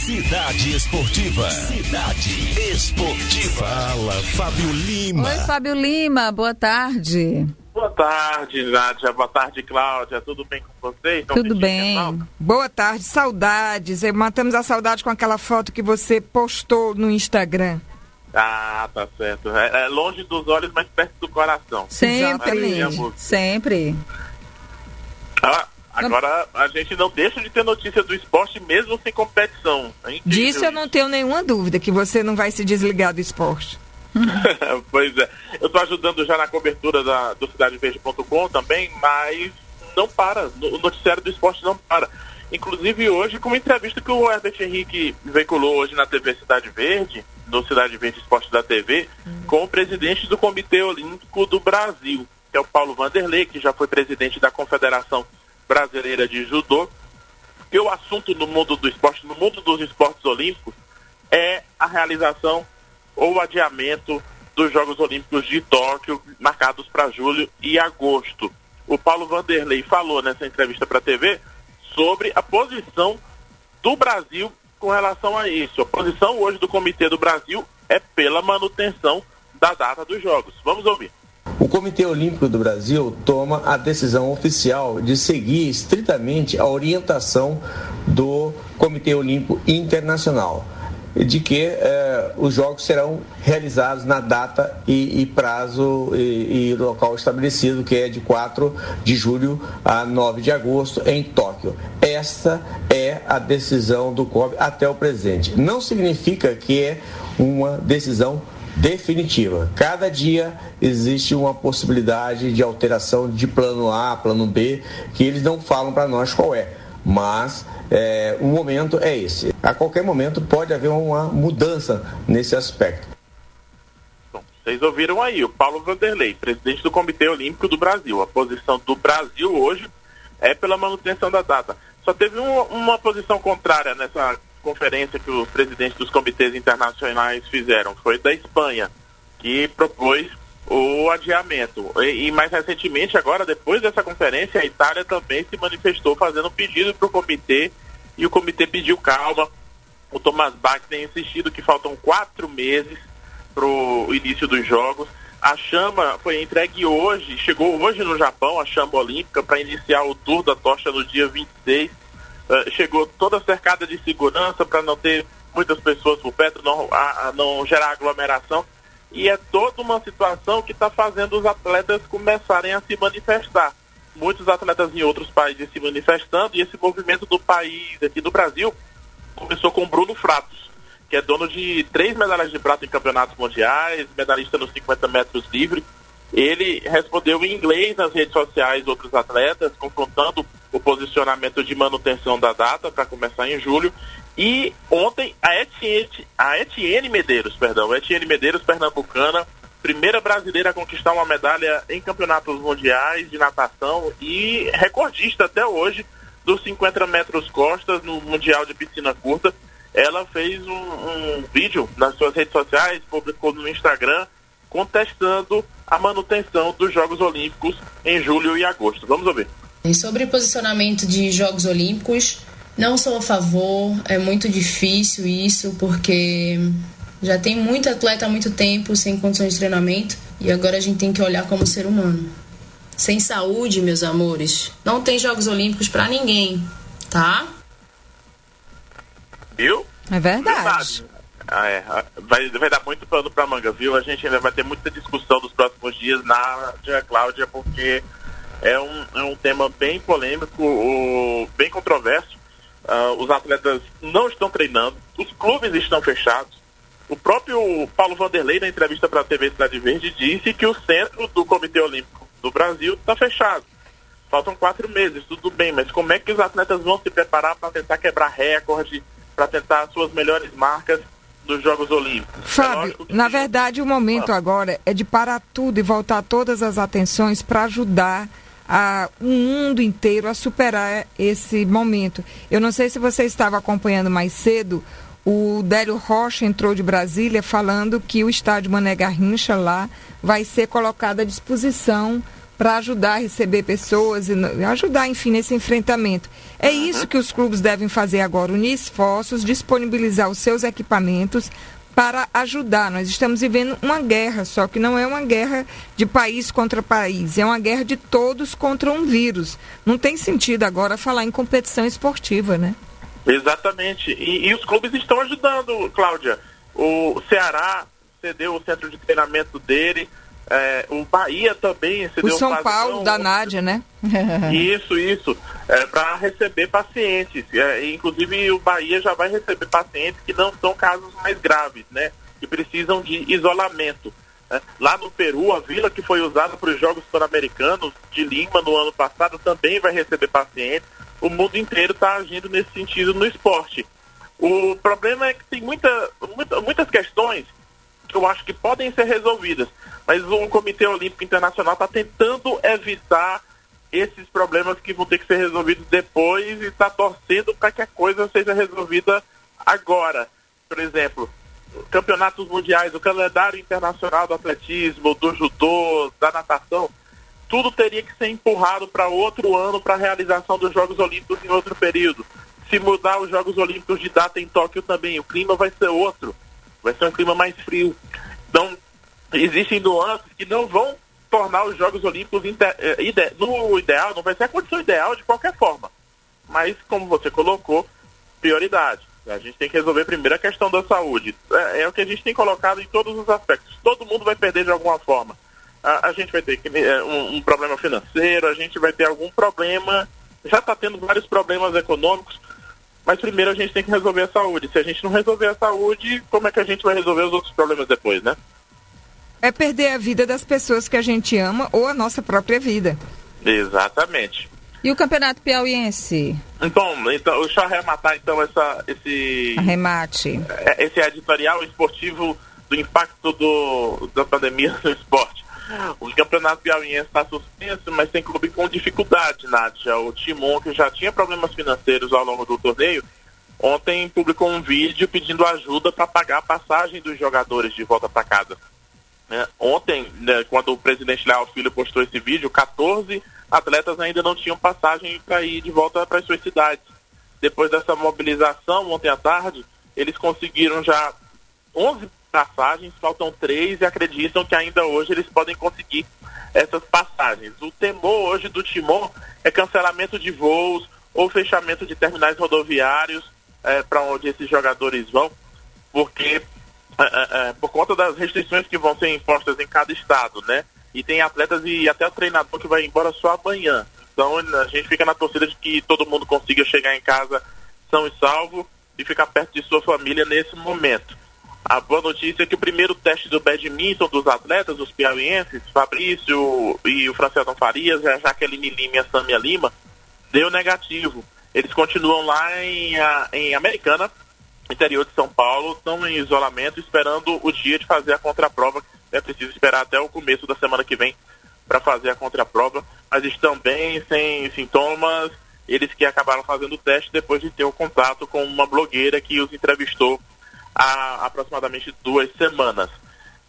Cidade Esportiva. Cidade Esportiva. Fala, Fábio Lima. Oi, Fábio Lima, boa tarde. Boa tarde, Nádia. Boa tarde, Cláudia. Tudo bem com vocês? Não Tudo bem. Boa tarde, saudades. Matamos a saudade com aquela foto que você postou no Instagram. Ah, tá certo. É, é longe dos olhos, mas perto do coração. Sempre. Sempre. Ah, agora a gente não deixa de ter notícia do esporte mesmo sem competição. É Disso eu não tenho nenhuma dúvida que você não vai se desligar do esporte. pois é. Eu estou ajudando já na cobertura da, do CidadeVerde.com também, mas não para. O noticiário do esporte não para. Inclusive hoje, com uma entrevista que o Herbert Henrique veiculou hoje na TV Cidade Verde, do Cidade Verde Esporte da TV, com o presidente do Comitê Olímpico do Brasil, que é o Paulo Vanderlei, que já foi presidente da Confederação Brasileira de Judô. Que o assunto no mundo do esporte, no mundo dos esportes olímpicos, é a realização ou adiamento dos Jogos Olímpicos de Tóquio, marcados para julho e agosto. O Paulo Vanderlei falou nessa entrevista para a TV sobre a posição do Brasil com relação a isso. A posição hoje do Comitê do Brasil é pela manutenção da data dos Jogos. Vamos ouvir. O Comitê Olímpico do Brasil toma a decisão oficial de seguir estritamente a orientação do Comitê Olímpico Internacional de que eh, os jogos serão realizados na data e, e prazo e, e, local estabelecido, que é de 4 de julho a 9 de agosto em Tóquio. Esta é a decisão do COB até o presente. Não significa que é uma decisão definitiva. Cada dia existe uma possibilidade de alteração de plano A, plano B, que eles não falam para nós qual é. Mas é, o momento é esse. A qualquer momento pode haver uma mudança nesse aspecto. Bom, vocês ouviram aí o Paulo Vanderlei, presidente do Comitê Olímpico do Brasil. A posição do Brasil hoje é pela manutenção da data. Só teve um, uma posição contrária nessa conferência que os presidentes dos comitês internacionais fizeram. Foi da Espanha, que propôs o adiamento. E, e, mais recentemente, agora, depois dessa conferência, a Itália também se manifestou fazendo um pedido para o comitê e o comitê pediu calma. O Thomas Bach tem insistido que faltam quatro meses para o início dos jogos. A chama foi entregue hoje, chegou hoje no Japão, a chama olímpica, para iniciar o tour da tocha no dia 26. Eh, chegou toda cercada de segurança para não ter muitas pessoas por perto, não, a, a não gerar aglomeração e é toda uma situação que está fazendo os atletas começarem a se manifestar. Muitos atletas em outros países se manifestando e esse movimento do país aqui do Brasil começou com Bruno Fratos, que é dono de três medalhas de prata em campeonatos mundiais, medalhista nos 50 metros livre. Ele respondeu em inglês nas redes sociais outros atletas, confrontando o posicionamento de manutenção da data para começar em julho e ontem a Etienne, a Etienne Medeiros, perdão, Etienne Medeiros, pernambucana, primeira brasileira a conquistar uma medalha em campeonatos mundiais de natação e recordista até hoje dos 50 metros costas no Mundial de Piscina Curta. Ela fez um, um vídeo nas suas redes sociais, publicou no Instagram, contestando a manutenção dos Jogos Olímpicos em julho e agosto. Vamos ouvir. E sobre posicionamento de Jogos Olímpicos, não sou a favor, é muito difícil isso, porque já tem muito atleta há muito tempo sem condições de treinamento e agora a gente tem que olhar como ser humano. Sem saúde, meus amores, não tem Jogos Olímpicos para ninguém, tá? Viu? É verdade. Ah, é. vai, vai dar muito pano pra manga, viu? A gente ainda vai ter muita discussão nos próximos dias na Dia Cláudia, porque é um, é um tema bem polêmico, o, bem controverso. Uh, os atletas não estão treinando, os clubes estão fechados. O próprio Paulo Vanderlei, na entrevista para a TV Cidade Verde, disse que o centro do Comitê Olímpico do Brasil está fechado. Faltam quatro meses, tudo bem, mas como é que os atletas vão se preparar para tentar quebrar recorde, para tentar suas melhores marcas nos Jogos Olímpicos? É Fábio, é na verdade o momento agora é de parar tudo e voltar todas as atenções para ajudar a, o mundo inteiro a superar esse momento. Eu não sei se você estava acompanhando mais cedo, o Délio Rocha entrou de Brasília falando que o estádio Mané Garrincha lá vai ser colocado à disposição para ajudar a receber pessoas e ajudar, enfim, nesse enfrentamento. É isso que os clubes devem fazer agora, unir esforços, disponibilizar os seus equipamentos para ajudar. Nós estamos vivendo uma guerra, só que não é uma guerra de país contra país, é uma guerra de todos contra um vírus. Não tem sentido agora falar em competição esportiva, né? Exatamente. E, e os clubes estão ajudando, Cláudia. O Ceará cedeu o centro de treinamento dele. É, o Bahia também cedeu o São o Paulo da Nádia, né? isso, isso. É, para receber pacientes. É, inclusive o Bahia já vai receber pacientes que não são casos mais graves, né? Que precisam de isolamento. É, lá no Peru, a vila que foi usada para os Jogos Pan-Americanos de Lima no ano passado também vai receber pacientes. O mundo inteiro está agindo nesse sentido no esporte. O problema é que tem muita, muita, muitas questões que eu acho que podem ser resolvidas, mas o Comitê Olímpico Internacional está tentando evitar esses problemas que vão ter que ser resolvidos depois e está torcendo para que a coisa seja resolvida agora. Por exemplo, campeonatos mundiais, o calendário internacional do atletismo, do judô, da natação, tudo teria que ser empurrado para outro ano para a realização dos Jogos Olímpicos em outro período. Se mudar os Jogos Olímpicos de data em Tóquio também, o clima vai ser outro, vai ser um clima mais frio. Então, existem nuances que não vão tornar os Jogos Olímpicos eh, ide no ideal, não vai ser a condição ideal de qualquer forma. Mas, como você colocou, prioridade. A gente tem que resolver primeiro a questão da saúde. É, é, o que a gente tem colocado em todos os aspectos. Todo mundo vai perder de alguma forma. A, a gente vai ter é, um, um, problema financeiro, a gente vai ter algum problema. Já está tendo vários problemas econômicos, mas primeiro a gente tem que resolver a saúde. Se a gente não resolver a saúde, como é que a gente vai resolver os outros problemas depois, né? É perder a vida das pessoas que a gente ama ou a nossa própria vida. Exatamente. E o Campeonato Piauiense? Então, então deixa eu arrematar então essa, esse. Arremate. É, esse editorial esportivo do impacto do, da pandemia no esporte. O Campeonato Piauiense está suspenso, mas tem clube com dificuldade, Nádia. O Timon, que já tinha problemas financeiros ao longo do torneio, ontem publicou um vídeo pedindo ajuda para pagar a passagem dos jogadores de volta para casa. É, ontem, né, quando o presidente Léo Filho postou esse vídeo, 14 atletas ainda não tinham passagem para ir de volta para as suas cidades. Depois dessa mobilização, ontem à tarde, eles conseguiram já 11 passagens, faltam três e acreditam que ainda hoje eles podem conseguir essas passagens. O temor hoje do Timon é cancelamento de voos ou fechamento de terminais rodoviários é, para onde esses jogadores vão, porque é, é, é, por conta das restrições que vão ser impostas em cada estado, né? E tem atletas e até o treinador que vai embora só amanhã. Então a gente fica na torcida de que todo mundo consiga chegar em casa são e salvo e ficar perto de sua família nesse momento. A boa notícia é que o primeiro teste do badminton dos atletas, os piauienses, Fabrício e o Francelton Farias, a Jaqueline Lima e a Samia Lima, deu negativo. Eles continuam lá em, em Americana, interior de São Paulo, estão em isolamento, esperando o dia de fazer a contraprova. É preciso esperar até o começo da semana que vem para fazer a contraprova, mas estão bem, sem sintomas. Eles que acabaram fazendo o teste depois de ter o um contato com uma blogueira que os entrevistou há aproximadamente duas semanas.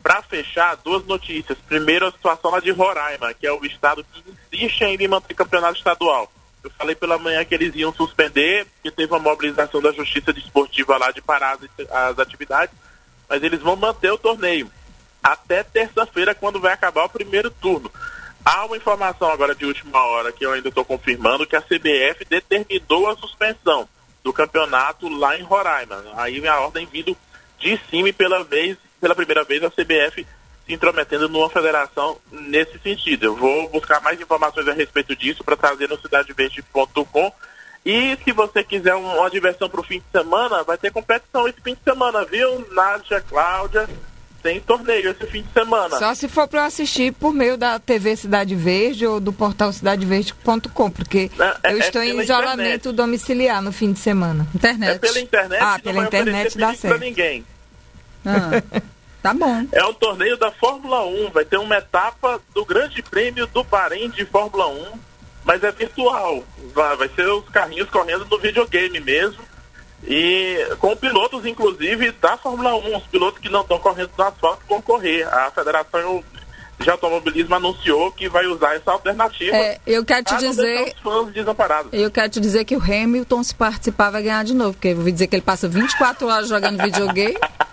Para fechar, duas notícias. Primeiro, a situação lá de Roraima, que é o estado que insiste ainda em manter campeonato estadual. Eu falei pela manhã que eles iam suspender, que teve uma mobilização da Justiça Desportiva lá de parar as atividades, mas eles vão manter o torneio até terça-feira, quando vai acabar o primeiro turno. Há uma informação agora de última hora que eu ainda estou confirmando que a CBF determinou a suspensão do campeonato lá em Roraima. Aí a ordem vindo de cima e pela vez, pela primeira vez a CBF se intrometendo numa federação nesse sentido. Eu vou buscar mais informações a respeito disso para trazer no cidadeverde.com. E se você quiser uma diversão para o fim de semana, vai ter competição esse fim de semana, viu? Nádia, Cláudia, tem torneio esse fim de semana. Só se for para assistir por meio da TV Cidade Verde ou do portal cidadeverde.com, porque é, eu é estou em isolamento internet. domiciliar no fim de semana. Internet. É pela internet. Ah, pela internet dá certo. ninguém. Ah. Tá bom. É um torneio da Fórmula 1. Vai ter uma etapa do Grande Prêmio do Bahrein de Fórmula 1, mas é virtual. Vai, vai ser os carrinhos correndo no videogame mesmo. E com pilotos, inclusive, da Fórmula 1. Os pilotos que não estão correndo no asfalto vão correr. A federação de automobilismo anunciou que vai usar essa alternativa. É, eu quero te dizer. Eu quero te dizer que o Hamilton, se participar, vai ganhar de novo, porque eu ouvi dizer que ele passa 24 horas jogando videogame.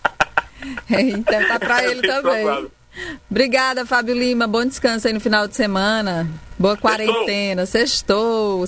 É, então tá pra ele Bem também. provável. Obrigada, Fábio Lima. Bom descanso aí no final de semana. Boa quarentena. Sextou.